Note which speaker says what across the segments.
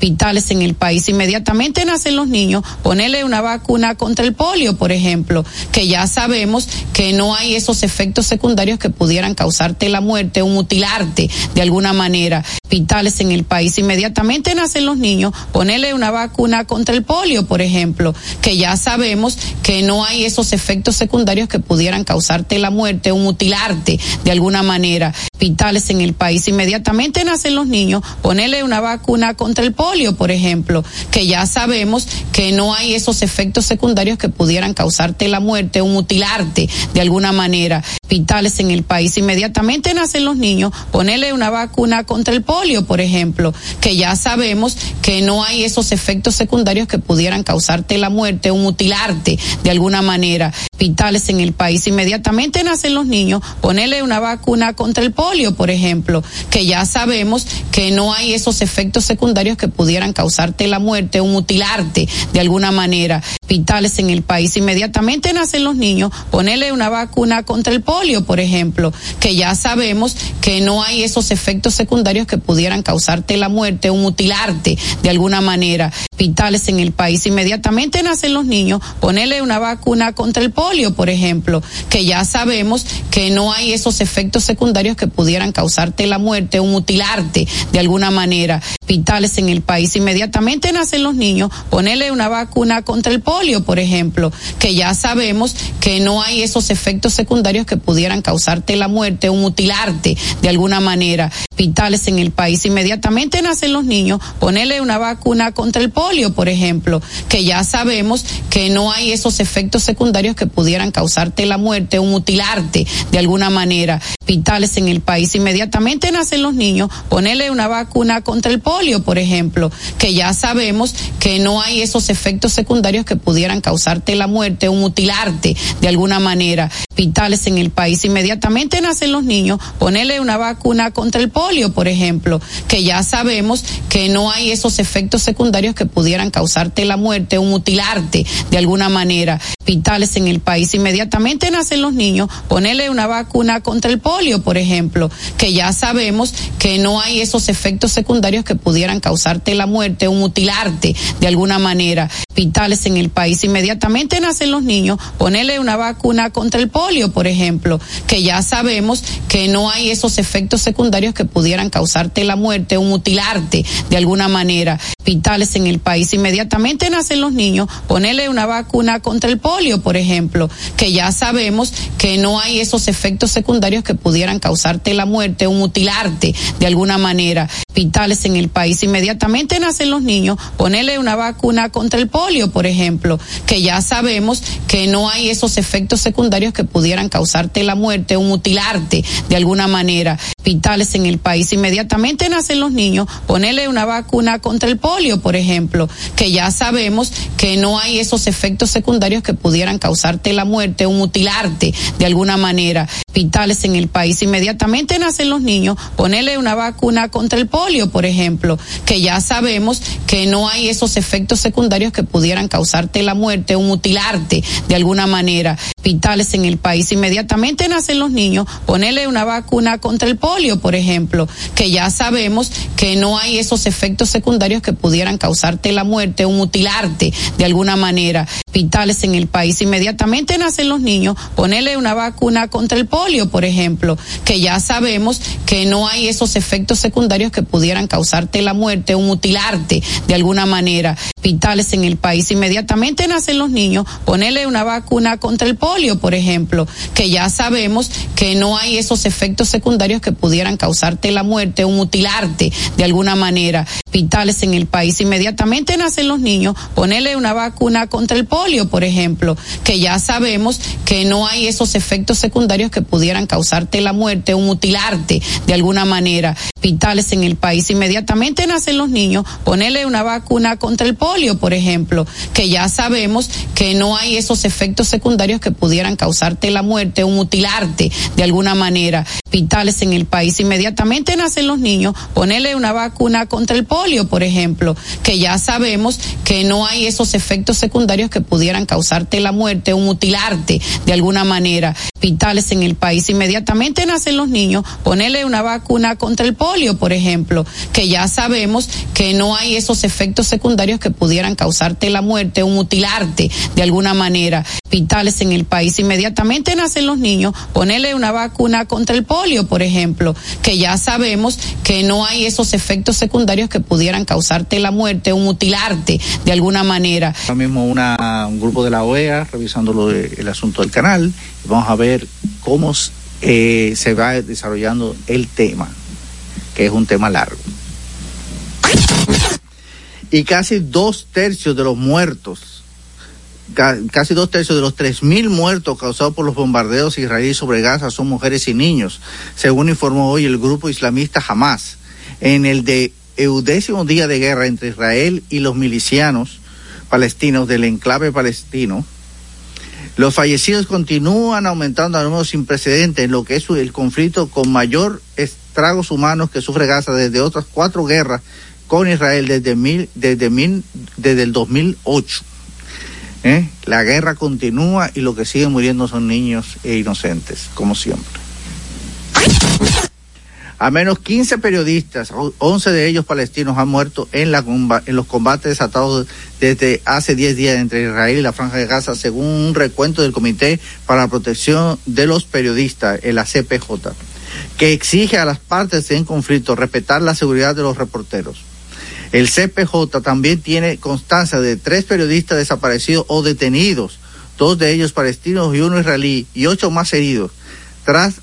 Speaker 1: hospitales en el país. Inmediatamente nacen los niños, ponerle una vacuna contra el polio, por ejemplo, que ya sabemos que no hay esos efectos secundarios que pudieran causarte la muerte o mutilarte de alguna manera. Hospitales en el país. Inmediatamente nacen los niños, ponerle una vacuna contra el polio, por ejemplo, que ya sabemos que no hay esos efectos secundarios que pudieran causarte la muerte o mutilarte de alguna manera. Hospitales en el país. Inmediatamente nacen los niños, ponerle una vacuna contra el polio, por ejemplo, que ya sabemos que no hay esos efectos secundarios que pudieran causarte la muerte o mutilarte de alguna manera. Hospitales en el país. Inmediatamente nacen los niños, ponerle una vacuna contra el polio, por ejemplo, que ya sabemos que no hay esos efectos secundarios que pudieran causarte la muerte o mutilarte de alguna manera. Hospitales en el país. Inmediatamente nacen los niños, ponerle una vacuna contra el polio, por ejemplo, que ya sabemos que no hay esos efectos secundarios que pudieran causarte la muerte o mutilarte de alguna manera. Hospitales en el país. Inmediatamente nacen los niños, ponerle una vacuna contra el polio, por ejemplo, que ya sabemos que no hay esos efectos secundarios que pudieran causarte la muerte o mutilarte de alguna manera. Hospitales en el país. Inmediatamente nacen los niños, ponerle una vacuna contra el polio, por ejemplo, que ya sabemos que no hay esos efectos secundarios que pudieran causarte la muerte o mutilarte de alguna manera. Hospitales en el país. Inmediatamente nacen los niños, ponerle una vacuna contra el polio, por ejemplo, que ya sabemos que no hay esos efectos secundarios que pudieran causarte la muerte o mutilarte de alguna manera. Hospitales en el país. Inmediatamente nacen los niños, ponerle una vacuna contra el polio, por ejemplo, que ya sabemos que no hay esos efectos secundarios que pudieran causarte la muerte o mutilarte de alguna manera. Hospitales en el país. Inmediatamente nacen los niños, ponerle una vacuna contra el polio, por ejemplo, que ya sabemos que no hay esos efectos secundarios que pudieran causarte la muerte o mutilarte de alguna manera. Hospitales en el país. Inmediatamente nacen los niños, ponerle una vacuna contra el polio, por ejemplo, que ya sabemos que no hay esos efectos secundarios que pudieran causarte la muerte o mutilarte de alguna manera. Hospitales en el país. Inmediatamente nacen los niños, ponerle una vacuna contra el polio, por ejemplo, que ya sabemos que no hay esos efectos secundarios que pudieran causarte la muerte o mutilarte de alguna manera. Hospitales en el país. Inmediatamente nacen los niños, ponerle una vacuna contra el polio, por ejemplo, que ya sabemos que no hay esos efectos secundarios que pudieran causarte la muerte o mutilarte de alguna manera. Hospitales en el país. Inmediatamente nacen los niños, ponerle una vacuna contra el polio, por ejemplo, que ya sabemos que no hay esos efectos secundarios que pudieran causarte la muerte o mutilarte de alguna manera. Hospitales en el país. Inmediatamente nacen los niños, ponerle una vacuna contra el polio, por ejemplo, que ya sabemos que no hay esos efectos secundarios que pudieran causarte la muerte o mutilarte de alguna manera. Hospitales en el país. Inmediatamente nacen los niños, ponerle una vacuna contra el polio, por ejemplo, que ya sabemos que no hay esos efectos secundarios que pudieran causarte la muerte o mutilarte de alguna manera. Hospitales en el país. Inmediatamente nacen los niños, ponerle una vacuna contra el polio, por ejemplo, que ya sabemos que no hay esos efectos secundarios que pudieran causarte la muerte o mutilarte de alguna manera. Hospitales en el país. Inmediatamente nacen los niños, ponerle una vacuna contra el polio, por ejemplo, que ya sabemos que no hay esos efectos secundarios que pudieran causarte la muerte o mutilarte de alguna manera. Hospitales en el país. Inmediatamente nacen los niños, ponerle una vacuna contra el polio, por ejemplo, que ya sabemos que no hay esos efectos secundarios que pudieran causarte la muerte o mutilarte de alguna manera. Hospitales en el país. Inmediatamente nacen los niños, ponerle una vacuna contra el polio, por ejemplo, que ya sabemos que no hay esos efectos secundarios que pudieran causarte la muerte o mutilarte de alguna manera. Hospitales en el país. Inmediatamente nacen los niños, ponerle una vacuna contra el polio, por ejemplo, que ya sabemos que no hay esos efectos secundarios que pudieran causarte la muerte o mutilarte de alguna manera. Hospitales en el país. Inmediatamente nacen los niños, ponerle una vacuna contra el polio, por ejemplo, que ya sabemos que no hay esos efectos secundarios que pudieran causarte la muerte o mutilarte de alguna manera. Hospitales en el país. Inmediatamente nacen los niños, ponerle una vacuna contra el polio, por ejemplo, que ya sabemos que no hay esos efectos secundarios que pudieran causarte la muerte o mutilarte de alguna manera. Hospitales en el país. Inmediatamente nacen los niños, ponerle una vacuna contra el polio polio, por ejemplo, que ya sabemos que no hay esos efectos secundarios que pudieran causarte la muerte o mutilarte de alguna manera. Hospitales en el país inmediatamente nacen los niños, ponerle una vacuna contra el polio, por ejemplo, que ya sabemos que no hay esos efectos secundarios que pudieran causarte la muerte o mutilarte de alguna manera.
Speaker 2: Ahora mismo una, un grupo de la OEA revisando lo de, el asunto del canal. Vamos a ver cómo eh, se va desarrollando el tema, es un tema largo. Y casi dos tercios de los muertos, casi dos tercios de los tres mil muertos causados por los bombardeos israelíes sobre Gaza son mujeres y niños, según informó hoy el grupo islamista Hamas. En el de eudécimo día de guerra entre Israel y los milicianos palestinos del enclave palestino, los fallecidos continúan aumentando a números sin precedentes en lo que es el conflicto con mayor estragos humanos que sufre Gaza desde otras cuatro guerras con Israel desde, mil, desde, mil, desde el 2008. ¿Eh? La guerra continúa y lo que siguen muriendo son niños e inocentes, como siempre. A menos 15 periodistas, 11 de ellos palestinos, han muerto en, la, en los combates desatados desde hace 10 días entre Israel y la Franja de Gaza, según un recuento del Comité para la Protección de los Periodistas, el ACPJ, que exige a las partes en conflicto respetar la seguridad de los reporteros. El CPJ también tiene constancia de tres periodistas desaparecidos o detenidos, dos de ellos palestinos y uno israelí, y ocho más heridos, tras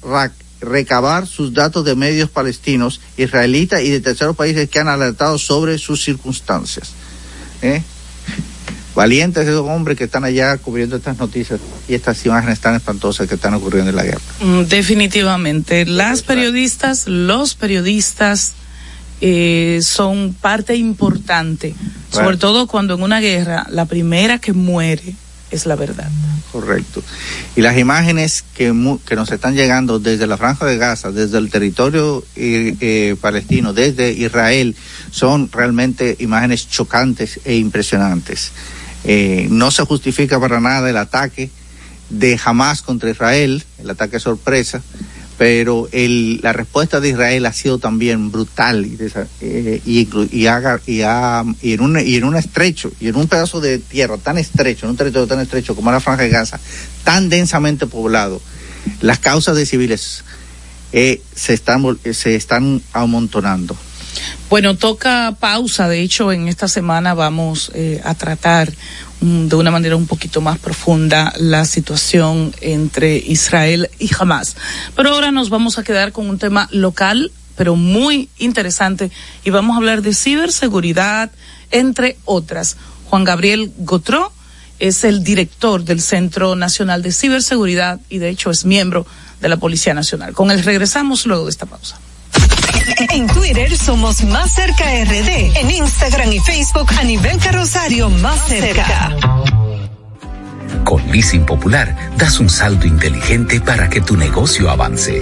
Speaker 2: recabar sus datos de medios palestinos, israelitas y de terceros países que han alertado sobre sus circunstancias. ¿Eh? Valientes esos hombres que están allá cubriendo estas noticias y estas imágenes tan espantosas que están ocurriendo en la guerra.
Speaker 3: Mm, definitivamente. Las periodistas, los periodistas eh, son parte importante, sobre todo cuando en una guerra la primera que muere es la verdad.
Speaker 2: Correcto. Y las imágenes que, que nos están llegando desde la franja de Gaza, desde el territorio eh, eh, palestino, desde Israel, son realmente imágenes chocantes e impresionantes. Eh, no se justifica para nada el ataque de Hamas contra Israel, el ataque sorpresa, pero el, la respuesta de Israel ha sido también brutal y, eh, y, y, en un, y en un estrecho, y en un pedazo de tierra tan estrecho, en un territorio tan estrecho como la Franja de Gaza, tan densamente poblado, las causas de civiles eh, se, están, se están amontonando.
Speaker 3: Bueno, toca pausa. De hecho, en esta semana vamos eh, a tratar de una manera un poquito más profunda la situación entre Israel y Hamas. Pero ahora nos vamos a quedar con un tema local, pero muy interesante, y vamos a hablar de ciberseguridad, entre otras. Juan Gabriel Gotró es el director del Centro Nacional de Ciberseguridad y de hecho es miembro de la Policía Nacional. Con él regresamos luego de esta pausa.
Speaker 4: En Twitter somos Más Cerca RD. En Instagram y Facebook a nivel carrosario Más Cerca.
Speaker 5: Con Leasing Popular das un salto inteligente para que tu negocio avance.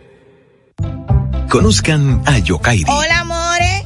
Speaker 6: Conozcan a Yokairi.
Speaker 7: Hola.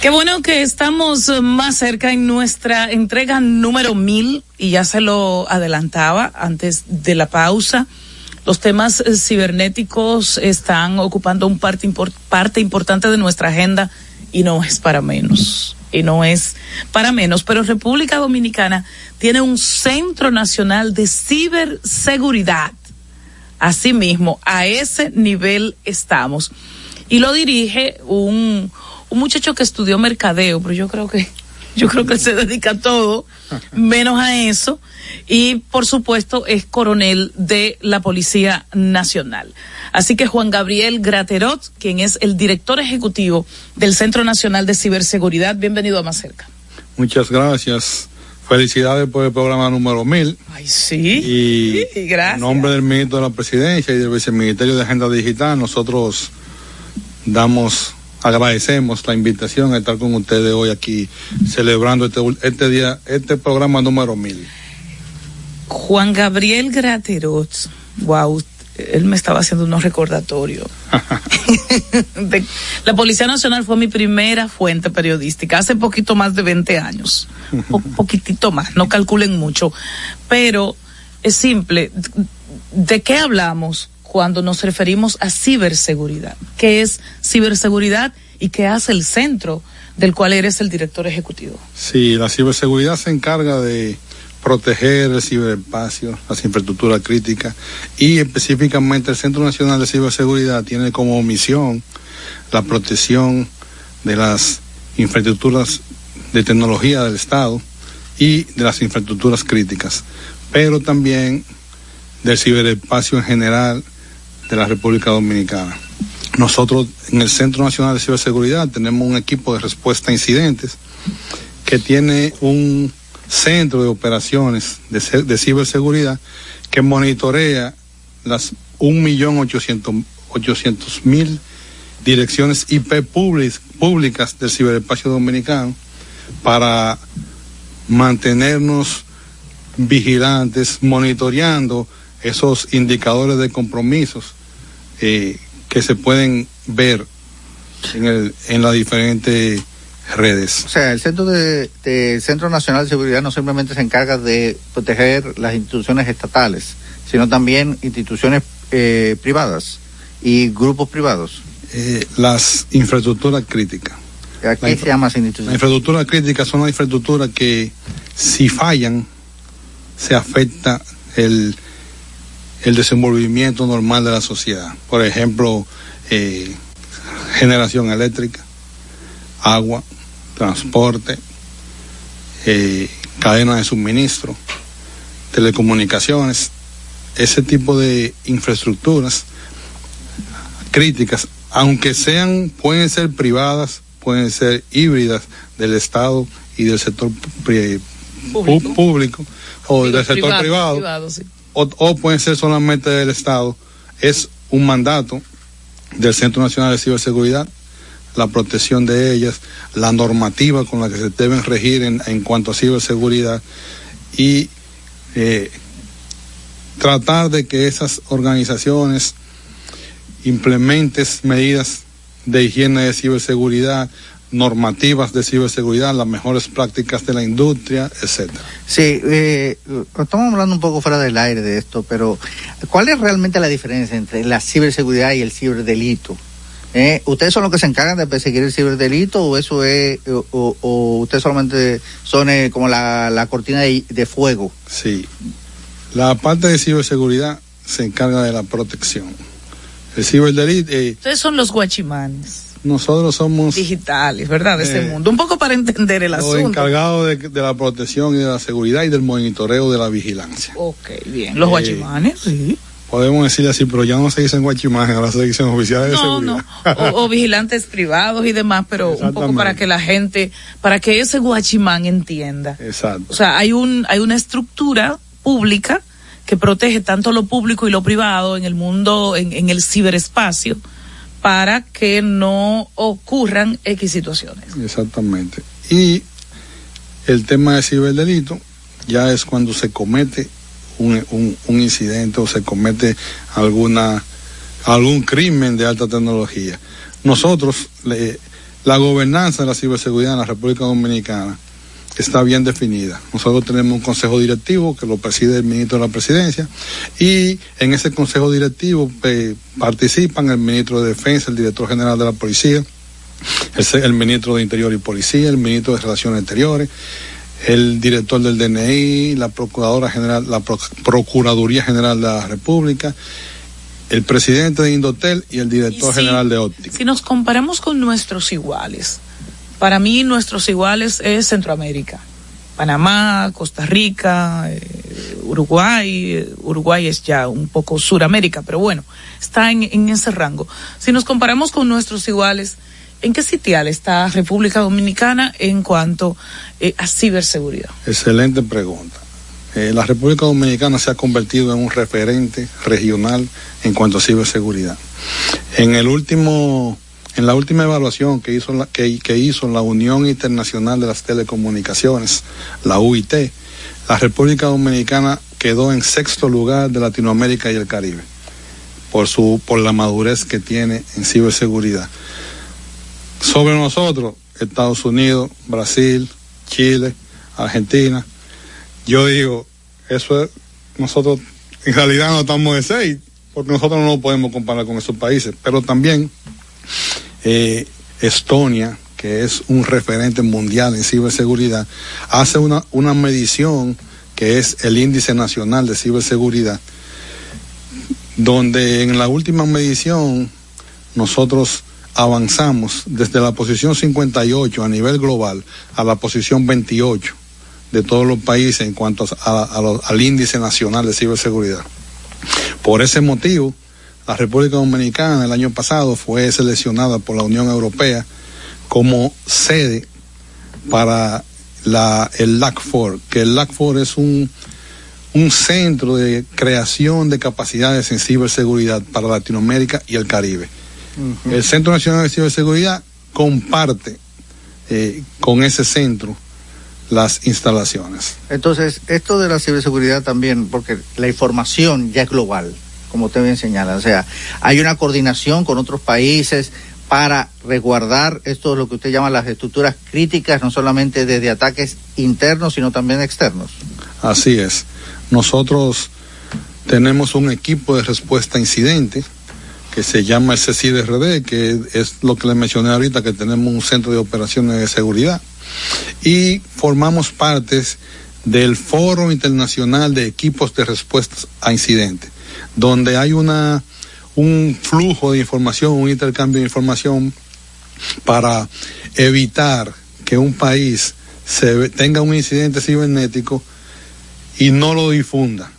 Speaker 3: Qué bueno que estamos más cerca en nuestra entrega número mil y ya se lo adelantaba antes de la pausa. Los temas eh, cibernéticos están ocupando un parte, parte importante de nuestra agenda y no es para menos. Y no es para menos, pero República Dominicana tiene un Centro Nacional de Ciberseguridad. Asimismo, a ese nivel estamos. Y lo dirige un, un muchacho que estudió mercadeo, pero yo creo que yo creo que se dedica a todo menos a eso y por supuesto es coronel de la Policía Nacional. Así que Juan Gabriel Graterot, quien es el director ejecutivo del Centro Nacional de Ciberseguridad, bienvenido a Más Cerca.
Speaker 8: Muchas gracias. Felicidades por el programa número 1000.
Speaker 3: Ay, sí.
Speaker 8: Y gracias. en nombre del ministro de la Presidencia y del Viceministerio de Agenda Digital, nosotros damos agradecemos la invitación a estar con ustedes hoy aquí celebrando este, este día, este programa número mil.
Speaker 3: Juan Gabriel Graterot, wow, él me estaba haciendo unos recordatorios. la Policía Nacional fue mi primera fuente periodística hace poquito más de 20 años, un poquitito más, no calculen mucho, pero es simple. ¿De qué hablamos? Cuando nos referimos a ciberseguridad. ¿Qué es ciberseguridad y qué hace el centro del cual eres el director ejecutivo?
Speaker 8: Sí, la ciberseguridad se encarga de proteger el ciberespacio, las infraestructuras críticas y específicamente el Centro Nacional de Ciberseguridad tiene como misión la protección de las infraestructuras de tecnología del Estado y de las infraestructuras críticas, pero también del ciberespacio en general de la República Dominicana. Nosotros en el Centro Nacional de Ciberseguridad tenemos un equipo de respuesta a incidentes que tiene un centro de operaciones de, ciberseguridad que monitorea las un millón ochocientos mil direcciones IP públicas del ciberespacio dominicano para mantenernos vigilantes, monitoreando esos indicadores de compromisos eh, que se pueden ver en, el, en las diferentes redes.
Speaker 2: O sea, el Centro de, Centro Nacional de Seguridad no simplemente se encarga de proteger las instituciones estatales, sino también instituciones eh, privadas y grupos privados.
Speaker 8: Eh, las infraestructuras críticas.
Speaker 2: ¿A qué se llama institución?
Speaker 8: Las infraestructuras críticas son las infraestructuras que si fallan se afecta el el desenvolvimiento normal de la sociedad. Por ejemplo, eh, generación eléctrica, agua, transporte, eh, cadena de suministro, telecomunicaciones, ese tipo de infraestructuras críticas, aunque sean, pueden ser privadas, pueden ser híbridas del Estado y del sector público, o del sector privado, o, pueden ser solamente del Estado, es un mandato del Centro Nacional de Ciberseguridad, la protección de ellas, la normativa con la que se deben regir en, en cuanto a ciberseguridad y eh, tratar de que esas organizaciones implementen medidas de higiene de ciberseguridad, normativas de ciberseguridad, las mejores prácticas de la industria, etcétera.
Speaker 2: Sí, eh, estamos hablando un poco fuera del aire de esto, pero ¿cuál es realmente la diferencia entre la ciberseguridad y el ciberdelito? ¿Eh? ¿Ustedes son los que se encargan de perseguir el ciberdelito o eso es, o, o ustedes solamente son eh, como la, la cortina de, de, fuego?
Speaker 8: Sí, la parte de ciberseguridad se encarga de la protección. El ciberdelito...
Speaker 3: Eh, ustedes son los guachimanes
Speaker 8: nosotros somos
Speaker 3: digitales, ¿verdad? De ese mundo. Un poco para entender el asunto.
Speaker 8: encargados de, de, la protección y de la seguridad y del monitoreo de la vigilancia.
Speaker 3: Ok, bien. Los guachimanes, sí.
Speaker 8: Podemos decirle así, pero ya no se dicen guachimanes, ahora se dicen oficiales de seguridad.
Speaker 3: No, o, o, vigilantes privados y demás, pero un poco para que la gente, para que ese guachimán entienda.
Speaker 8: Exacto.
Speaker 3: O sea, hay un, hay una estructura pública que protege tanto lo público y lo privado en el mundo, en, en el ciberespacio para que no ocurran X situaciones.
Speaker 8: Exactamente. Y el tema de ciberdelito ya es cuando se comete un, un, incidente o se comete alguna algún crimen de alta tecnología. Nosotros, le, la gobernanza de la ciberseguridad en la República Dominicana está bien definida. Nosotros tenemos un consejo directivo que lo preside el ministro de la presidencia y en ese consejo directivo eh, participan el ministro de Defensa, el director general de la policía, el, el, ministro de Interior y Policía, el ministro de Relaciones Exteriores, el director del DNI, la procuradora general, la Pro Procuraduría General de la República, el presidente de Indotel y el director
Speaker 3: si,
Speaker 8: general de Óptica.
Speaker 3: Si nos comparamos con nuestros iguales, para mí nuestros iguales es Centroamérica. Panamá, Costa Rica, eh, Uruguay, Uruguay es ya un poco Suramérica, pero bueno, está en, ese rango. Si nos comparamos con nuestros iguales, ¿en qué sitial está República Dominicana en cuanto eh, a ciberseguridad?
Speaker 8: Excelente pregunta. Eh, la República Dominicana se ha convertido en un referente regional en cuanto a ciberseguridad. En el último en la última evaluación que hizo la, que, hizo la Unión Internacional de las Telecomunicaciones, la UIT, la República Dominicana quedó en sexto lugar de Latinoamérica y el Caribe por su por la madurez que tiene en ciberseguridad. Sobre nosotros, Estados Unidos, Brasil, Chile, Argentina, yo digo, eso es, nosotros en realidad no estamos de seis, porque nosotros no nos podemos comparar con esos países, pero también eh, Estonia, que es un referente mundial en ciberseguridad, hace una, una medición que es el índice nacional de ciberseguridad, donde en la última medición nosotros avanzamos desde la posición 58 a nivel global a la posición 28 de todos los países en cuanto a, al índice nacional de ciberseguridad. Por ese motivo, la República Dominicana el año pasado fue seleccionada por la Unión Europea como sede para la, el LACFOR, que el LACFOR es un, un centro de creación de capacidades en ciberseguridad para Latinoamérica y el Caribe. Uh -huh. El Centro Nacional de Ciberseguridad comparte eh, con ese centro las instalaciones.
Speaker 2: Entonces, esto de la ciberseguridad también, porque la información ya es global como usted bien señala. O sea, hay una coordinación con otros países para resguardar esto lo que usted llama las estructuras críticas, no solamente desde ataques internos, sino también externos.
Speaker 8: Así es. Nosotros tenemos un equipo de respuesta a incidentes que se llama el CCIDRD, que es lo que le mencioné ahorita, que tenemos un centro de operaciones de seguridad. Y formamos partes del Foro Internacional de Equipos de Respuesta a Incidentes donde hay una un flujo de información, un intercambio de información para evitar que un país se tenga un incidente cibernético y no lo difunda.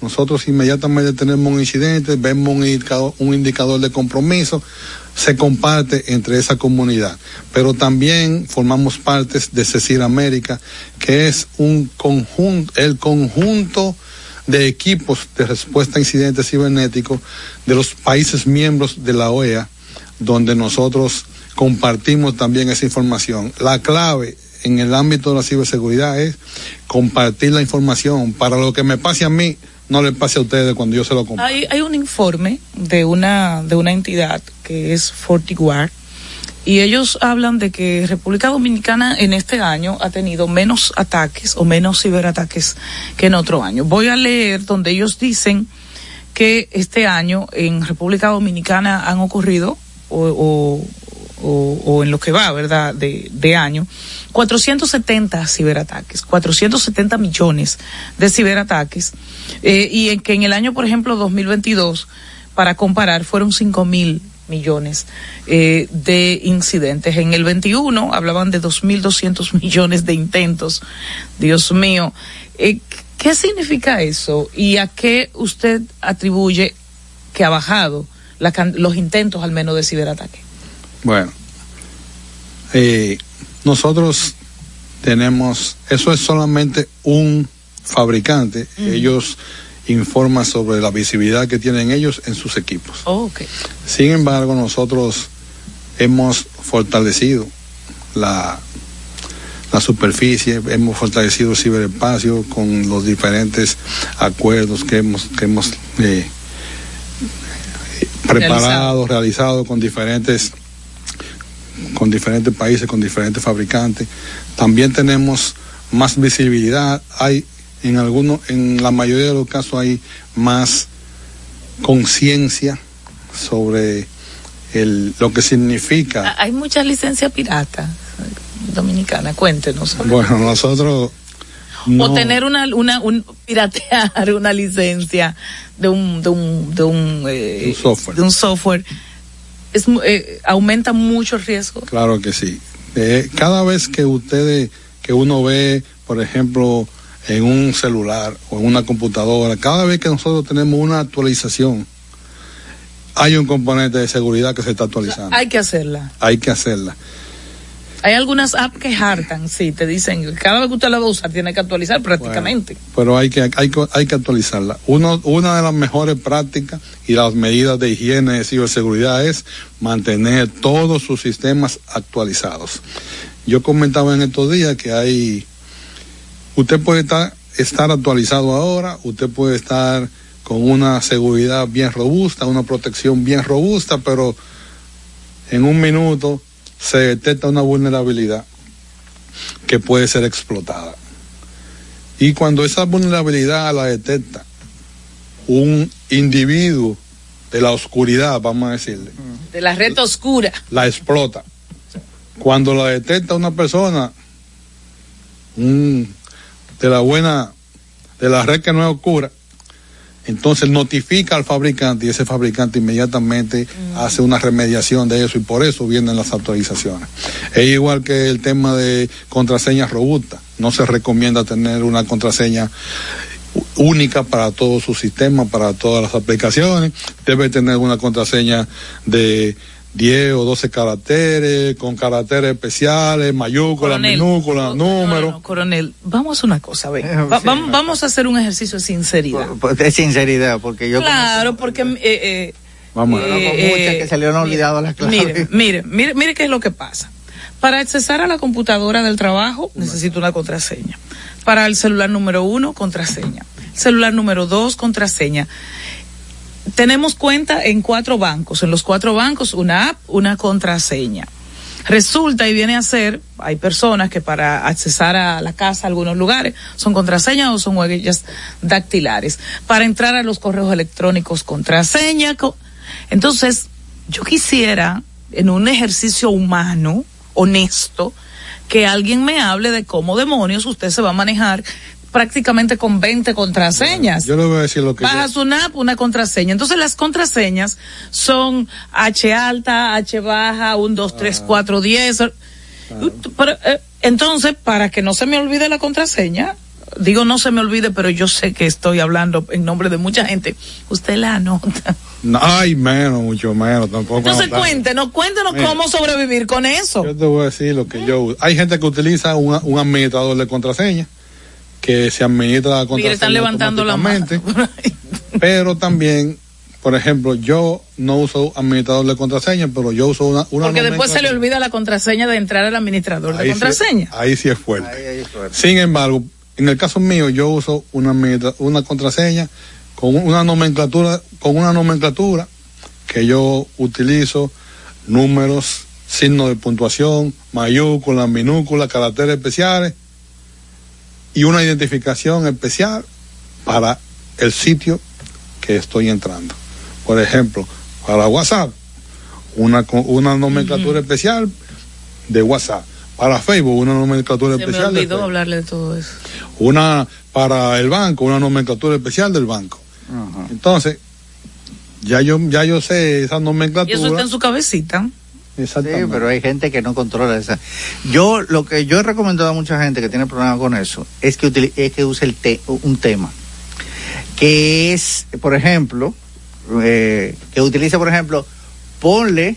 Speaker 8: Nosotros inmediatamente tenemos un incidente, vemos un indicador, un indicador de compromiso, se comparte entre esa comunidad. Pero también formamos partes de CECIR América, que es un conjunto, el conjunto de equipos de respuesta a incidentes cibernéticos de los países miembros de la OEA, donde nosotros compartimos también esa información. La clave en el ámbito de la ciberseguridad es compartir la información para lo que me pase a mí no le pase a ustedes cuando yo se lo comparto.
Speaker 3: Hay, hay un informe de una de una entidad que es FortiGuard y ellos hablan de que República Dominicana en este año ha tenido menos ataques o menos ciberataques que en otro año. Voy a leer donde ellos dicen que este año en República Dominicana han ocurrido o, o, o, o en lo que va, ¿verdad?, de, de año, 470 ciberataques, 470 millones de ciberataques, eh, y en que en el año, por ejemplo, 2022, para comparar, fueron 5 mil millones eh, de incidentes. En el 21 hablaban de 2.200 millones de intentos. Dios mío, eh, ¿qué significa eso? ¿Y a qué usted atribuye que ha bajado la, los intentos al menos de ciberataque?
Speaker 8: Bueno, eh, nosotros tenemos, eso es solamente un fabricante, ellos informan sobre la visibilidad que tienen ellos en sus equipos.
Speaker 3: Oh, okay.
Speaker 8: Sin embargo, nosotros hemos fortalecido la, la superficie, hemos fortalecido el ciberespacio con los diferentes acuerdos que hemos, que hemos eh, preparado, realizado. realizado con diferentes con diferentes países, con diferentes fabricantes. También tenemos más visibilidad, hay en algunos, en la mayoría de los casos hay más conciencia sobre el, lo que significa.
Speaker 3: Hay muchas licencias piratas dominicanas, cuéntenos.
Speaker 8: Bueno, nosotros
Speaker 3: no. o tener una, una un, piratear una licencia de un de un de un, eh,
Speaker 8: un software
Speaker 3: de un software es, eh, aumenta mucho el riesgo
Speaker 8: claro que sí eh, cada vez que ustedes que uno ve por ejemplo en un celular o en una computadora cada vez que nosotros tenemos una actualización hay un componente de seguridad que se está actualizando
Speaker 3: o sea, hay que hacerla
Speaker 8: hay que hacerla
Speaker 3: hay algunas apps que hartan, sí, te dicen, cada vez que usted la va a usar tiene que actualizar prácticamente.
Speaker 8: Bueno, pero hay que, hay, hay que actualizarla. Uno, una de las mejores prácticas y las medidas de higiene de ciberseguridad es mantener todos sus sistemas actualizados. Yo comentaba en estos días que hay, usted puede estar, estar actualizado ahora, usted puede estar con una seguridad bien robusta, una protección bien robusta, pero en un minuto se detecta una vulnerabilidad que puede ser explotada. Y cuando esa vulnerabilidad la detecta un individuo de la oscuridad, vamos a decirle.
Speaker 3: De la red oscura.
Speaker 8: La explota. Cuando la detecta una persona un, de la buena, de la red que no es oscura, entonces notifica al fabricante y ese fabricante inmediatamente mm. hace una remediación de eso y por eso vienen las autorizaciones. Es igual que el tema de contraseñas robustas. No se recomienda tener una contraseña única para todo su sistema, para todas las aplicaciones. Debe tener una contraseña de 10 o 12 caracteres, con caracteres especiales, mayúsculas, minúsculas, números. No, no,
Speaker 3: coronel, vamos a hacer una cosa, ven. Va, sí, vamos, vamos a hacer un ejercicio de sinceridad.
Speaker 2: De sinceridad, porque yo.
Speaker 3: Claro, porque. Eh, eh,
Speaker 2: vamos, eh, muchas que se le han olvidado las claves.
Speaker 3: Mire, mire, mire, mire qué es lo que pasa. Para accesar a la computadora del trabajo, necesito una contraseña. Para el celular número uno, contraseña. Celular número dos, contraseña tenemos cuenta en cuatro bancos. En los cuatro bancos, una app, una contraseña. Resulta y viene a ser, hay personas que para accesar a la casa, a algunos lugares, son contraseñas o son huellas dactilares. Para entrar a los correos electrónicos, contraseña. Entonces, yo quisiera, en un ejercicio humano, honesto, que alguien me hable de cómo demonios usted se va a manejar prácticamente con 20 contraseñas.
Speaker 8: Yo le voy a decir lo que
Speaker 3: Bajas
Speaker 8: yo...
Speaker 3: una app, una contraseña. Entonces las contraseñas son H alta, H baja, 1, 2, 3, 4, 10. Pero, eh, entonces, para que no se me olvide la contraseña, digo no se me olvide, pero yo sé que estoy hablando en nombre de mucha gente, usted la anota.
Speaker 8: No, ay, menos, mucho menos, tampoco.
Speaker 3: Entonces cuéntenos, cuéntenos Mira, cómo sobrevivir con eso.
Speaker 8: Yo te voy a decir lo que yo Hay gente que utiliza una, un administrador de contraseña que se administra la contraseña
Speaker 3: están levantando la mano.
Speaker 8: pero también, por ejemplo, yo no uso administrador de contraseña, pero yo uso una, una
Speaker 3: Porque después se le olvida la contraseña de entrar al administrador de contraseña.
Speaker 8: Sí, ahí sí es fuerte. Ahí, ahí es fuerte. Sin embargo, en el caso mío, yo uso una, una contraseña con una nomenclatura, con una nomenclatura que yo utilizo números signo de puntuación, mayúscula, minúscula, caracteres especiales y una identificación especial para el sitio que estoy entrando. Por ejemplo, para WhatsApp, una, una nomenclatura especial de WhatsApp. Para Facebook, una nomenclatura
Speaker 3: Se me
Speaker 8: especial de
Speaker 3: olvidó
Speaker 8: Facebook.
Speaker 3: hablarle de todo eso.
Speaker 8: Una para el banco, una nomenclatura especial del banco. Entonces, ya yo, ya yo sé esa
Speaker 3: Y
Speaker 8: nomenclatura.
Speaker 3: eso está en su cabecita.
Speaker 8: Exactamente.
Speaker 2: Sí, pero hay gente que no controla esa. Yo lo que yo he recomendado a mucha gente que tiene problemas con eso es que utili- es que use el te- un tema que es, por ejemplo, eh, que utilice, por ejemplo, ponle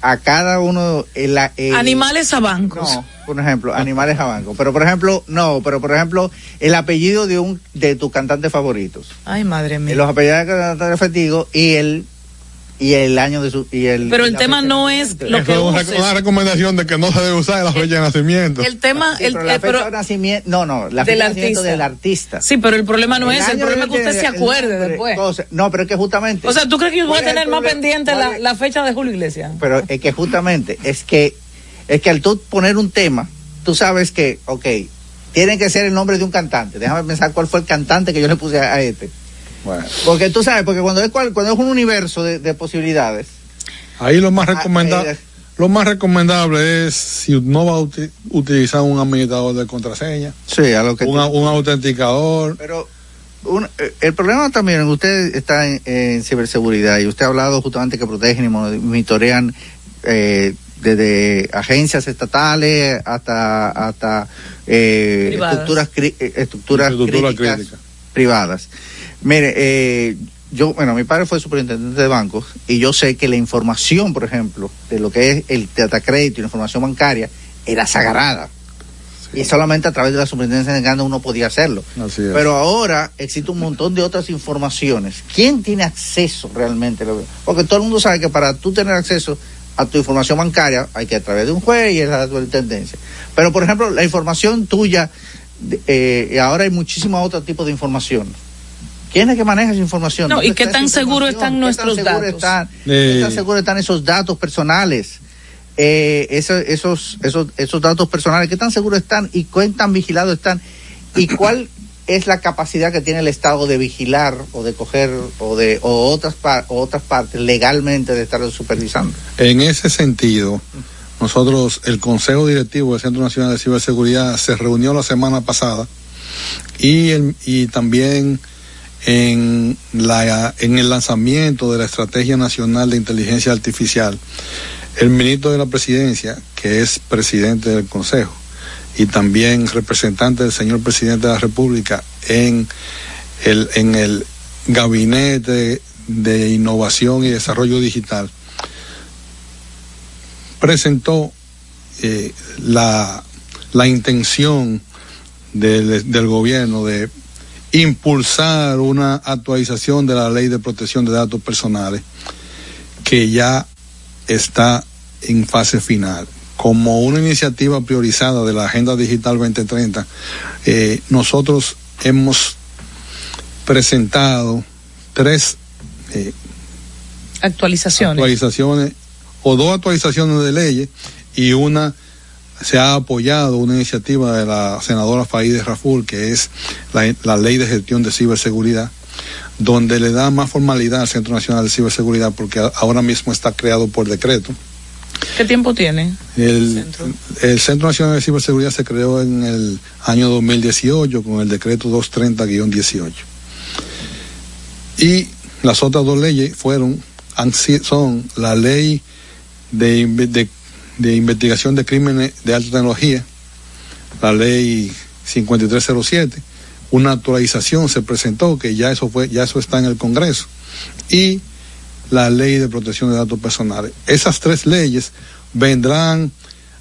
Speaker 2: a cada uno el, el-
Speaker 3: Animales a bancos.
Speaker 2: no, por ejemplo, animales a banco. Pero por ejemplo, no, pero por ejemplo, el apellido de un de tus cantantes favoritos.
Speaker 3: Ay, madre mía.
Speaker 2: Los apellidos de cantantes favoritos y el y el año de su y el
Speaker 3: Pero el tema no es lo
Speaker 8: Eso
Speaker 3: que
Speaker 8: es una,
Speaker 3: uses.
Speaker 8: una recomendación de que no se debe usar la fecha de nacimiento.
Speaker 3: El tema,
Speaker 2: Sí,
Speaker 3: el,
Speaker 2: pero la
Speaker 3: eh,
Speaker 2: fecha
Speaker 3: pero-
Speaker 2: de nacimiento, no, no, la fecha de nacimiento
Speaker 3: artista.
Speaker 2: del artista.
Speaker 3: sí, pero el problema no es, el problema es que usted se acuerde después.
Speaker 2: no, pero es que justamente.
Speaker 3: O sea, ¿tú crees que yo voy
Speaker 2: ¿cuál
Speaker 3: a tener más pendiente
Speaker 2: ¿Cuál
Speaker 3: la, la fecha de Julio Iglesias?
Speaker 2: Pero es que justamente es que es que al tú poner un tema, tú sabes que, ok, tiene que ser el nombre de un cantante. Déjame pensar cuál fue el cantante que yo le puse a, a este.
Speaker 8: Bueno,
Speaker 2: Porque tú sabes, porque cuando es cual- cuando es un universo de, de posibilidades,
Speaker 8: ahí lo más
Speaker 2: Ah,
Speaker 8: recomendable,
Speaker 2: eh,
Speaker 8: lo más recomendable es si no va a uti- utilizar un administrador de contraseña,
Speaker 2: sí, a lo que
Speaker 8: un, autenticador.
Speaker 2: Pero un- eh, el problema también, usted está en, en ciberseguridad y usted ha hablado justamente que protegen y monitorean eh, desde agencias estatales hasta hasta eh, estructuras cri- eh, estructuras
Speaker 8: Estructura
Speaker 2: críticas
Speaker 8: crítica.
Speaker 2: privadas. Mire, eh, yo, bueno, mi padre fue superintendente de bancos y yo sé que la información, por ejemplo, de lo que es el datacrédito y la información bancaria era sagrada. Y solamente a través de la superintendencia de bancos uno podía hacerlo.
Speaker 8: Así es.
Speaker 2: Pero ahora existe un montón de otras informaciones. ¿Quién tiene acceso realmente? Porque todo el mundo sabe que para tú tener acceso a tu información bancaria hay que a través de un juez y es la superintendencia. Pero, por ejemplo, la información tuya, eh, ahora hay muchísimos otros tipos de información. ¿Quién es que maneja esa información?
Speaker 3: No,
Speaker 2: ¿Dónde
Speaker 3: ¿y qué tan
Speaker 2: esa
Speaker 3: seguro
Speaker 2: información?
Speaker 3: están
Speaker 2: ¿Qué tan
Speaker 3: nuestros
Speaker 2: seguro
Speaker 3: datos?
Speaker 2: están-
Speaker 8: Eh.
Speaker 2: ¿Qué tan seguro están esos datos personales? Eh, eso- esos, esos, esos datos personales, ¿qué tan seguros están y qué tan vigilados están? ¿Y cuál es la capacidad que tiene el Estado de vigilar o de coger o de o otras, par- o otras partes legalmente de estar supervisando?
Speaker 8: En ese sentido, nosotros, el Consejo Directivo del Centro Nacional de Ciberseguridad se reunió la semana pasada y, el- y también en, la, en el lanzamiento de la Estrategia Nacional de Inteligencia Artificial, el ministro de la Presidencia, que es presidente del Consejo, y también representante del señor presidente de la República en el, en el Gabinete de Innovación y Desarrollo Digital, presentó eh, la, la intención del, del gobierno de impulsar una actualización de la ley de protección de datos personales que ya está en fase final. Como una iniciativa priorizada de la Agenda Digital 2030, eh, nosotros hemos presentado tres eh,
Speaker 3: Actualizaciones.
Speaker 8: actualizaciones o dos actualizaciones de leyes y una se ha apoyado una iniciativa de la senadora Faide Raful que es la, la ley de gestión de ciberseguridad donde le da más formalidad al Centro Nacional de Ciberseguridad porque ahora mismo está creado por decreto.
Speaker 3: ¿Qué tiempo tiene?
Speaker 8: El,
Speaker 3: Centro.
Speaker 8: el Centro Nacional de Ciberseguridad se creó en el año 2018 con el decreto 230-18. Y las otras dos leyes fueron, son la ley de, de, de investigación de crímenes de alta tecnología, la ley 5307, una actualización se presentó que ya eso fue, ya eso está en el Congreso, y la ley de protección de datos personales. Esas tres leyes vendrán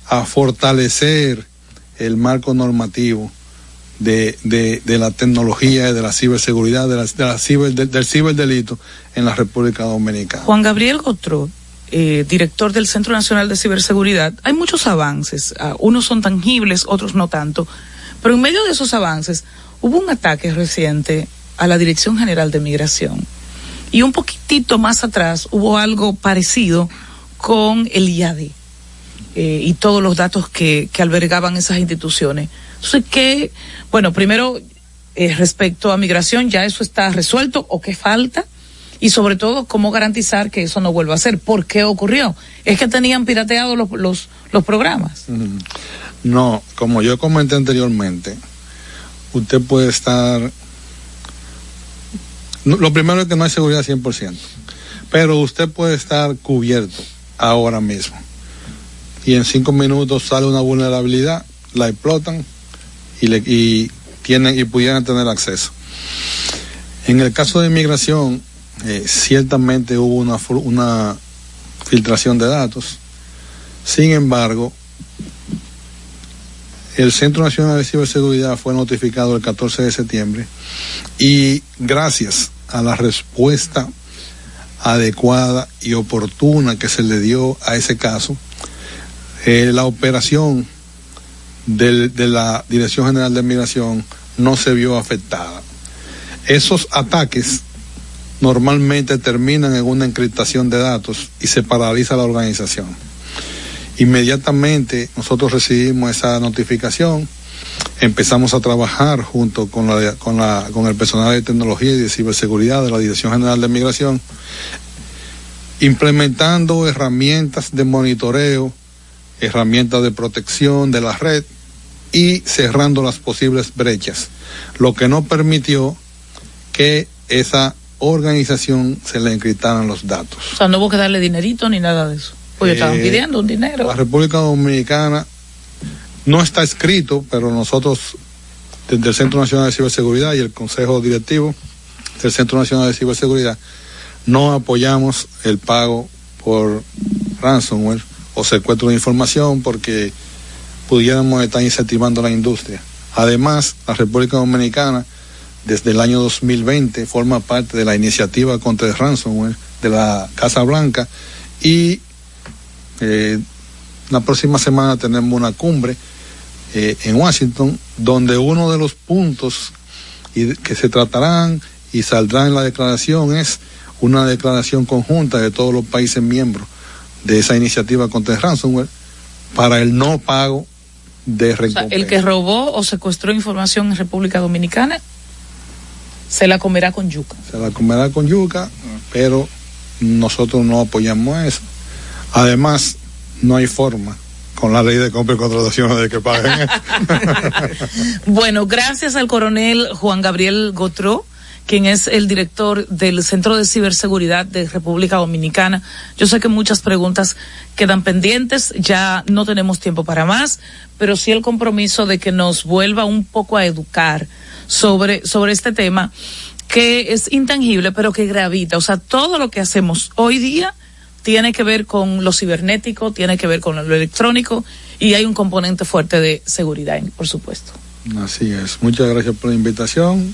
Speaker 8: a fortalecer el marco normativo de, de, de la tecnología de la ciberseguridad, de la, de la ciber, del, del ciberdelito en la República Dominicana.
Speaker 3: Juan Gabriel Gotró, eh, director del Centro Nacional de Ciberseguridad, hay muchos avances. ah, unos son tangibles, otros no tanto. Pero en medio de esos avances hubo un ataque reciente a la Dirección General de Migración. Y un poquitito más atrás hubo algo parecido con el IAD. eh, y todos los datos que, albergaban esas instituciones. Entonces, ¿qué? Bueno, primero, eh, respecto a migración, ¿ya eso está resuelto o qué falta? Y sobre todo, ¿cómo garantizar que eso no vuelva a ser? ¿Por qué ocurrió? ¿Es que tenían pirateados los, los, los programas?
Speaker 8: No, como yo comenté anteriormente, usted puede estar... Lo primero es que no hay seguridad 100%, pero usted puede estar cubierto ahora mismo. Y en cinco minutos sale una vulnerabilidad, la explotan y, le, y, tienen, y pudieran tener acceso. En el caso de inmigración, eh, ciertamente hubo una, una filtración de datos. Sin embargo, el Centro Nacional de Ciberseguridad fue notificado el 14 de septiembre y gracias a la respuesta adecuada y oportuna que se le dio a ese caso, eh, la operación de la Dirección General de Migración no se vio afectada. Esos ataques normalmente terminan en una encriptación de datos y se paraliza la organización. Inmediatamente nosotros recibimos esa notificación, empezamos a trabajar junto con, la, con, la, con el personal de tecnología y de ciberseguridad de la Dirección General de Migración, implementando herramientas de monitoreo, herramientas de protección de la red y cerrando las posibles brechas, lo que no permitió que esa organización se le encriptaran los datos.
Speaker 3: O sea, no hubo que darle dinerito ni nada de eso. Pues estaban pidiendo un dinero.
Speaker 8: La República Dominicana no está escrito, pero nosotros desde el Centro Nacional de Ciberseguridad y el Consejo Directivo del Centro Nacional de Ciberseguridad no apoyamos el pago por ransomware o secuestro de información porque pudiéramos estar incentivando la industria. Además, la República Dominicana desde el año 2020 forma parte de la iniciativa contra el ransomware de la Casa Blanca y eh, la próxima semana tenemos una cumbre eh, en Washington donde uno de los puntos y que se tratarán y saldrá en la declaración es una declaración conjunta de todos los países miembros de esa iniciativa contra el ransomware para el no pago de
Speaker 3: O sea,
Speaker 8: recompensa.
Speaker 3: el que robó o secuestró información en República Dominicana se la comerá con yuca.
Speaker 8: se la comerá con yuca, pero nosotros no apoyamos eso. Además, no hay forma con la ley de compra y contratación de que paguen.
Speaker 3: Bueno, gracias al coronel Juan Gabriel Gotró, quien es el director del Centro de Ciberseguridad de República Dominicana. Yo sé que muchas preguntas quedan pendientes, ya no tenemos tiempo para más, pero sí el compromiso de que nos vuelva un poco a educar sobre, sobre este tema que es intangible, pero que gravita. O sea, todo lo que hacemos hoy día tiene que ver con lo cibernético, tiene que ver con lo electrónico y hay un componente fuerte de seguridad, por supuesto.
Speaker 8: Así es. Muchas gracias por la invitación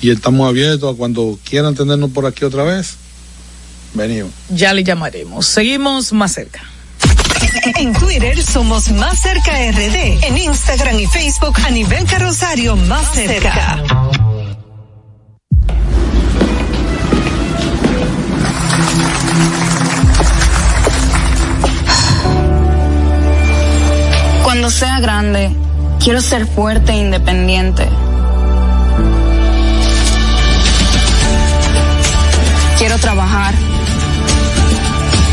Speaker 8: y estamos abiertos a cuando quieran tenernos por aquí otra vez. Venimos.
Speaker 3: Ya le llamaremos. Seguimos más cerca.
Speaker 4: En Twitter somos Más Cerca RD. En Instagram y Facebook a nivel carrosario Más Cerca.
Speaker 9: Cuando sea grande, quiero ser fuerte e independiente. Quiero trabajar,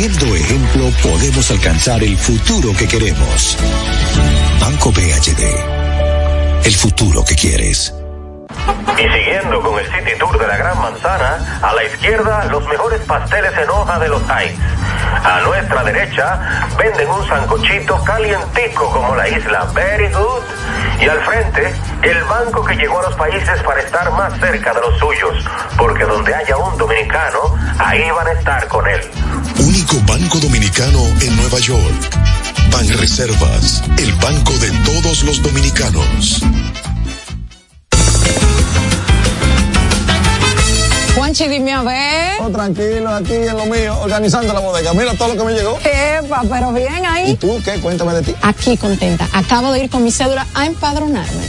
Speaker 10: Siendo ejemplo, podemos alcanzar el futuro que queremos. Banco BHD. El futuro que quieres.
Speaker 11: Y siguiendo con el City Tour de la Gran Manzana, a la izquierda los mejores pasteles en hoja de los Heights. A nuestra derecha venden un sancochito calientico como la isla Very Good. Y al frente, el banco que llegó a los países para estar más cerca de los suyos, porque donde haya un dominicano, ahí van a estar con él.
Speaker 10: Único banco dominicano en Nueva York. Banreservas, el banco de todos los dominicanos.
Speaker 12: Juanchi, dime a ver.
Speaker 13: Oh, tranquilo, aquí en lo mío, organizando la bodega. Mira todo lo que me llegó.
Speaker 12: Epa, pero bien ahí.
Speaker 13: ¿Y tú qué? Cuéntame de ti.
Speaker 12: Aquí contenta. Acabo de ir con mi cédula a empadronarme.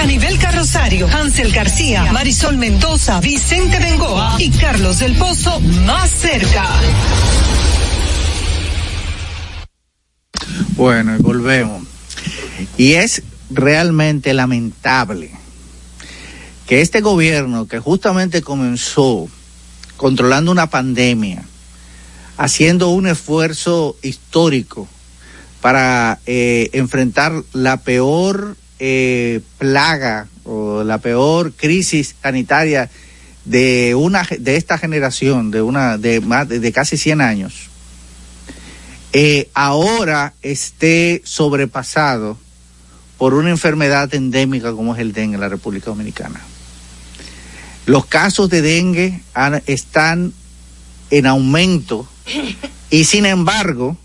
Speaker 4: a nivel carrosario, Hansel García, Marisol Mendoza, Vicente Bengoa y Carlos del Pozo más cerca.
Speaker 2: Bueno, y volvemos. Y es realmente lamentable que este gobierno que justamente comenzó controlando una pandemia, haciendo un esfuerzo histórico para eh, enfrentar la peor eh, plaga o la peor crisis sanitaria de una de esta generación de una de más de, casi 100 años eh, ahora esté sobrepasado por una enfermedad endémica como es el dengue en la República Dominicana. Los casos de dengue están en aumento y sin embargo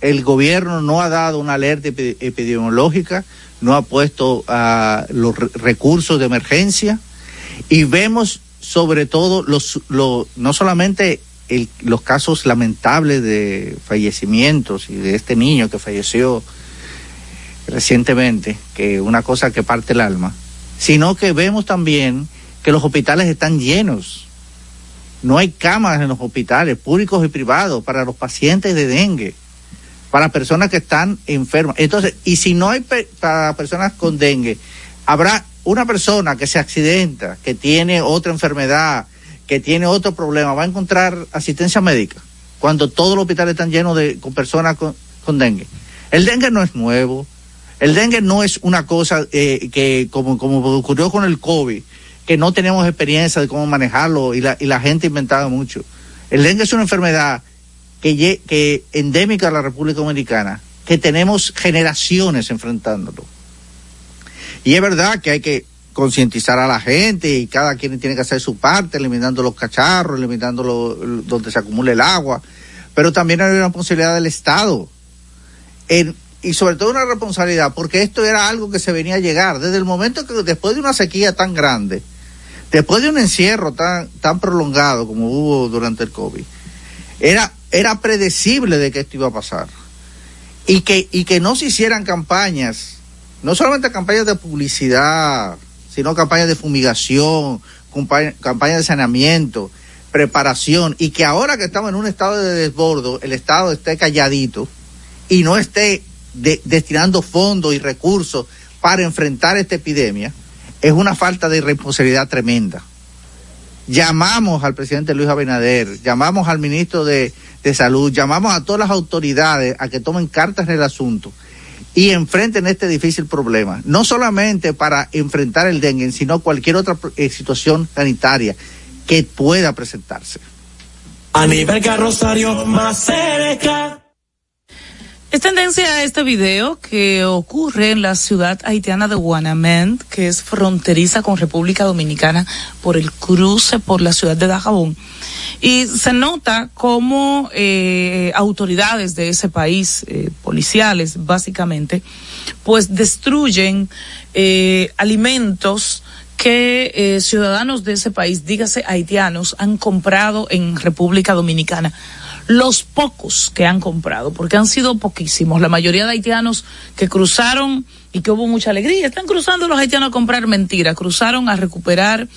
Speaker 2: el gobierno no ha dado una alerta epidemiológica no ha puesto uh, los recursos de emergencia y vemos sobre todo los, no solamente los casos lamentables de fallecimientos y de este niño que falleció recientemente, que una cosa que parte el alma, sino que vemos también que los hospitales están llenos. No hay camas en los hospitales públicos y privados para los pacientes de dengue para personas que están enfermas. Entonces, y si no hay para personas con dengue, habrá una persona que se accidenta, que tiene otra enfermedad, que tiene otro problema, va a encontrar asistencia médica cuando todos los hospitales están llenos de con personas con, con dengue. El dengue no es nuevo. El dengue no es una cosa eh, que, como, como ocurrió con el COVID, que no tenemos experiencia de cómo manejarlo y la, y la gente inventaba mucho. El dengue es una enfermedad que, que endémica a la República Dominicana, que tenemos generaciones enfrentándolo. Y es verdad que hay que concientizar a la gente y cada quien tiene que hacer su parte, eliminando los cacharros, eliminando lo, donde se acumula el agua, pero también hay una responsabilidad del Estado. Y sobre todo una responsabilidad, porque esto era algo que se venía a llegar desde el momento que después de una sequía tan grande, después de un encierro tan, tan prolongado como hubo durante el COVID, era era predecible de que esto iba a pasar. Y que, y que no se hicieran campañas, no solamente campañas de publicidad, sino campañas de fumigación, campañas de saneamiento, preparación, y que ahora que estamos en un estado de desbordo, el Estado esté calladito y no esté destinando fondos y recursos para enfrentar esta epidemia, es una falta de responsabilidad tremenda. Llamamos al presidente Luis Abinader, llamamos al ministro de, de Salud, llamamos a todas las autoridades a que tomen cartas en el asunto y enfrenten este difícil problema, no solamente para enfrentar el dengue, sino cualquier otra eh, situación sanitaria que pueda presentarse.
Speaker 3: Es tendencia este video que ocurre en la ciudad haitiana de Guanamén, que es fronteriza con República Dominicana por el cruce por la ciudad de Dajabón. Y se nota cómo eh, autoridades de ese país, eh, policiales básicamente, pues destruyen eh, alimentos que eh, ciudadanos de ese país, dígase haitianos, han comprado en República Dominicana los pocos que han comprado, porque han sido poquísimos. La mayoría de haitianos que cruzaron y que hubo mucha alegría. Están cruzando los haitianos a comprar mentiras, cruzaron a recuperar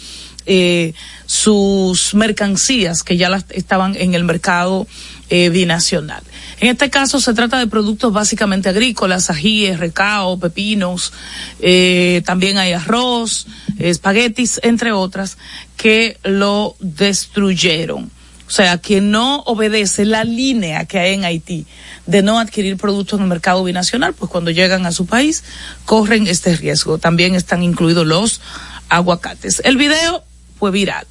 Speaker 3: eh, sus mercancías que ya las estaban en el mercado eh, binacional. En este caso se trata de productos básicamente agrícolas, ajíes, recao, pepinos, eh, también hay arroz, espaguetis, entre otras, que lo destruyeron. O sea, que no obedece la línea que hay en Haití de no adquirir productos en el mercado binacional, pues cuando llegan a su país corren este riesgo. También están incluidos los aguacates. El video fue viral.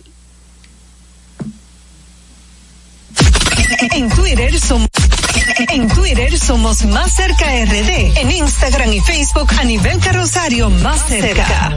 Speaker 4: En Twitter somos en Twitter somos Más Cerca RD. En Instagram y Facebook a nivel carrosario Más Cerca.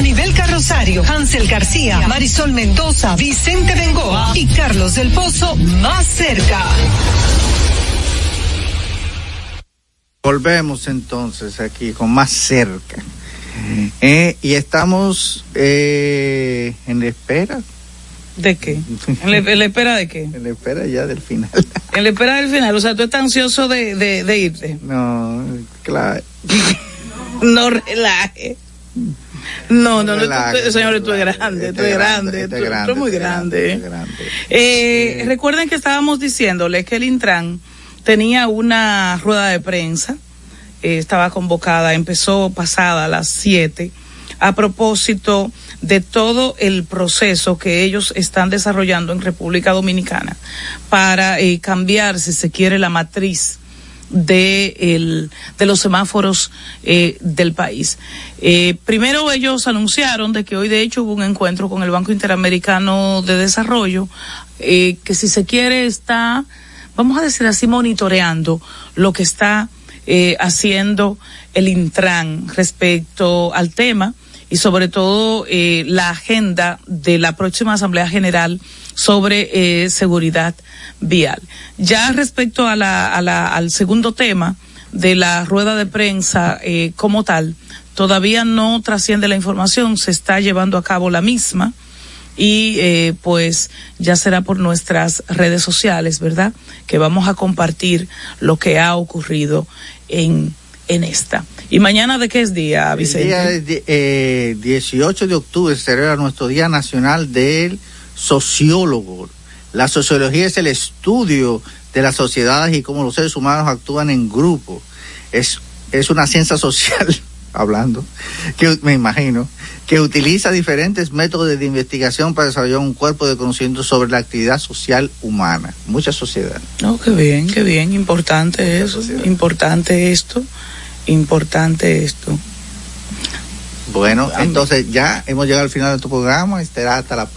Speaker 4: A nivel carrosario, Hansel García, Marisol Mendoza, Vicente Bengoa y Carlos del Pozo más cerca.
Speaker 2: Volvemos entonces aquí con más cerca. Eh, y estamos eh, en la espera.
Speaker 3: ¿De qué? ¿En la, en la espera de qué?
Speaker 2: En la espera ya del final.
Speaker 3: En la espera del final. O sea, tú estás ansioso de, de, de irte.
Speaker 2: No, claro.
Speaker 3: no relaje. No, no, no, tú, señores, tú eres grande, tú eres grande, tú eres muy grande. Eh, recuerden que estábamos diciéndole que el Intran tenía una rueda de prensa, eh, estaba convocada, empezó pasada a las 7, a propósito de todo el proceso que ellos están desarrollando en República Dominicana para eh, cambiar, si se quiere, la matriz de, el, de los semáforos eh, del país. Eh, primero ellos anunciaron de que hoy de hecho hubo un encuentro con el Banco Interamericano de Desarrollo, eh, que si se quiere está, vamos a decir así, monitoreando lo que está eh, haciendo el Intran respecto al tema y sobre todo eh, la agenda de la próxima Asamblea General sobre eh, seguridad vial. Ya respecto a la, a la, al segundo tema de la rueda de prensa eh, como tal, todavía no trasciende la información, se está llevando a cabo la misma y eh, pues ya será por nuestras redes sociales, ¿verdad? Que vamos a compartir lo que ha ocurrido en, en esta. ¿Y mañana de qué es día, Vicente?
Speaker 2: El día eh, 18 de octubre será nuestro Día Nacional del Sociólogo. La sociología es el estudio de las sociedades y cómo los seres humanos actúan en grupo. Es, es una ciencia social hablando, que me imagino, que utiliza diferentes métodos de investigación para desarrollar un cuerpo de conocimiento sobre la actividad social humana. Mucha sociedad.
Speaker 3: No, qué bien, qué bien, importante eso, importante esto, importante esto.
Speaker 2: Bueno, entonces ya hemos llegado al final de tu programa, estará hasta la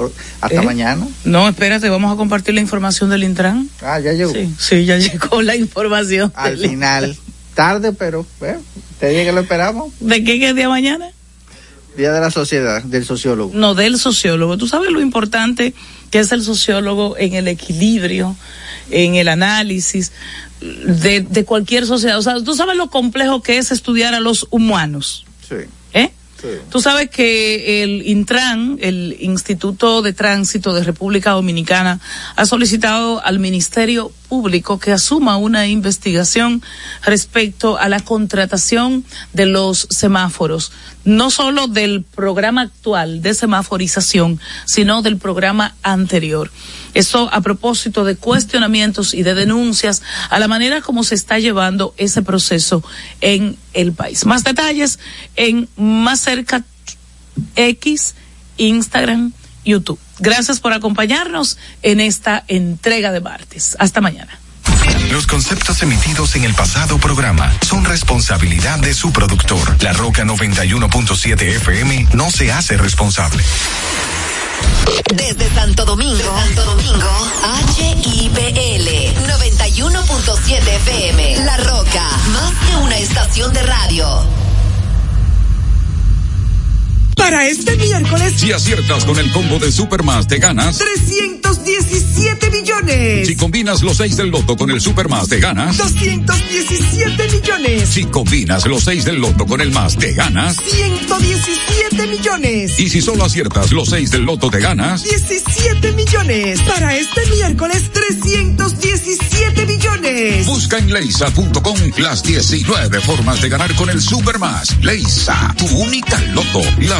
Speaker 2: hasta
Speaker 3: ¿Eh?
Speaker 2: mañana.
Speaker 3: No, espérate, vamos a compartir la información del Intran.
Speaker 2: Ah, ya llegó.
Speaker 3: Sí, sí ya llegó la información.
Speaker 2: Al final, tarde, pero bueno, te dije que lo esperamos.
Speaker 3: ¿De qué, qué día mañana?
Speaker 2: Día de la sociedad, del sociólogo.
Speaker 3: No, del sociólogo. Tú sabes lo importante que es el sociólogo en el equilibrio, en el análisis de, de cualquier sociedad. O sea, tú sabes lo complejo que es estudiar a los humanos.
Speaker 2: Sí.
Speaker 3: Tú sabes que el Intran, el Instituto de Tránsito de República Dominicana, ha solicitado al Ministerio Público que asuma una investigación respecto a la contratación de los semáforos, no solo del programa actual de semaforización, sino del programa anterior. Eso a propósito de cuestionamientos y de denuncias a la manera como se está llevando ese proceso en el país. Más detalles en Más Cerca X, Instagram, YouTube. Gracias por acompañarnos en esta entrega de martes. Hasta mañana.
Speaker 6: Los conceptos emitidos en el pasado programa son responsabilidad de su productor. La Roca 91.7 FM no se hace responsable.
Speaker 14: Desde Santo Domingo, Santo Domingo, HIPL 91.7 FM. La Roca, más que una estación de radio.
Speaker 15: Para este miércoles,
Speaker 16: Si aciertas con el combo de Supermas, te ganas.
Speaker 15: 317 millones.
Speaker 16: Si combinas los 6 del loto con el Supermas, te ganas.
Speaker 15: 217 millones.
Speaker 16: Si combinas los 6 del loto con el más, te ganas.
Speaker 15: 117 millones.
Speaker 16: Y si solo aciertas los 6 del loto, te ganas.
Speaker 15: 17 millones. Para este miércoles, 317 millones.
Speaker 16: Busca en leisa.com las 19 formas de ganar con el Supermas. Leisa, tu única loto, la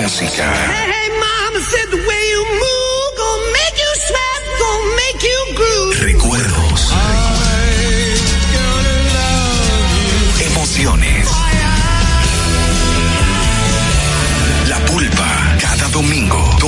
Speaker 6: música.
Speaker 15: Hey, mama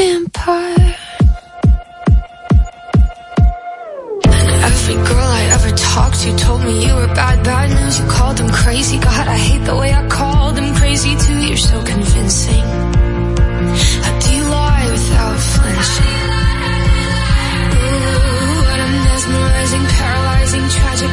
Speaker 17: vampire. Every girl I ever talked to told me you were bad, bad news. You called them crazy. God, I hate the way I called them crazy too. You're so convincing. How do you lie without flinching? Ooh, what a mesmerizing, paralyzing, tragic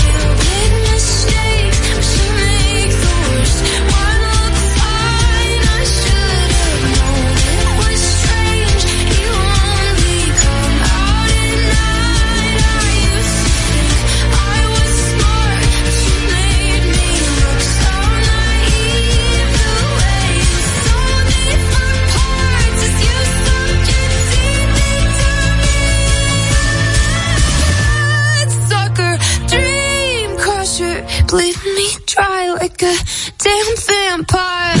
Speaker 17: a damn vampire.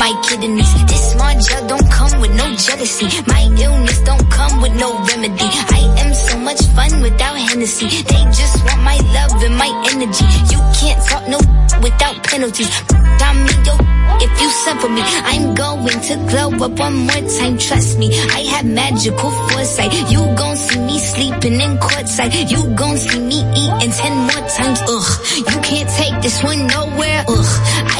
Speaker 18: My kidneys. This small gel don't come with no jealousy. My illness don't come with no remedy. I am so much fun without Hennessy. They just want my love and my energy. You can't talk no without penalties. Me yo if you suffer me. I'm going to glow up one more time. Trust me, I have magical foresight. You gon' see me sleeping in courtside. You gon' see me eating ten more times. Ugh, you can't take this one nowhere. Ugh, I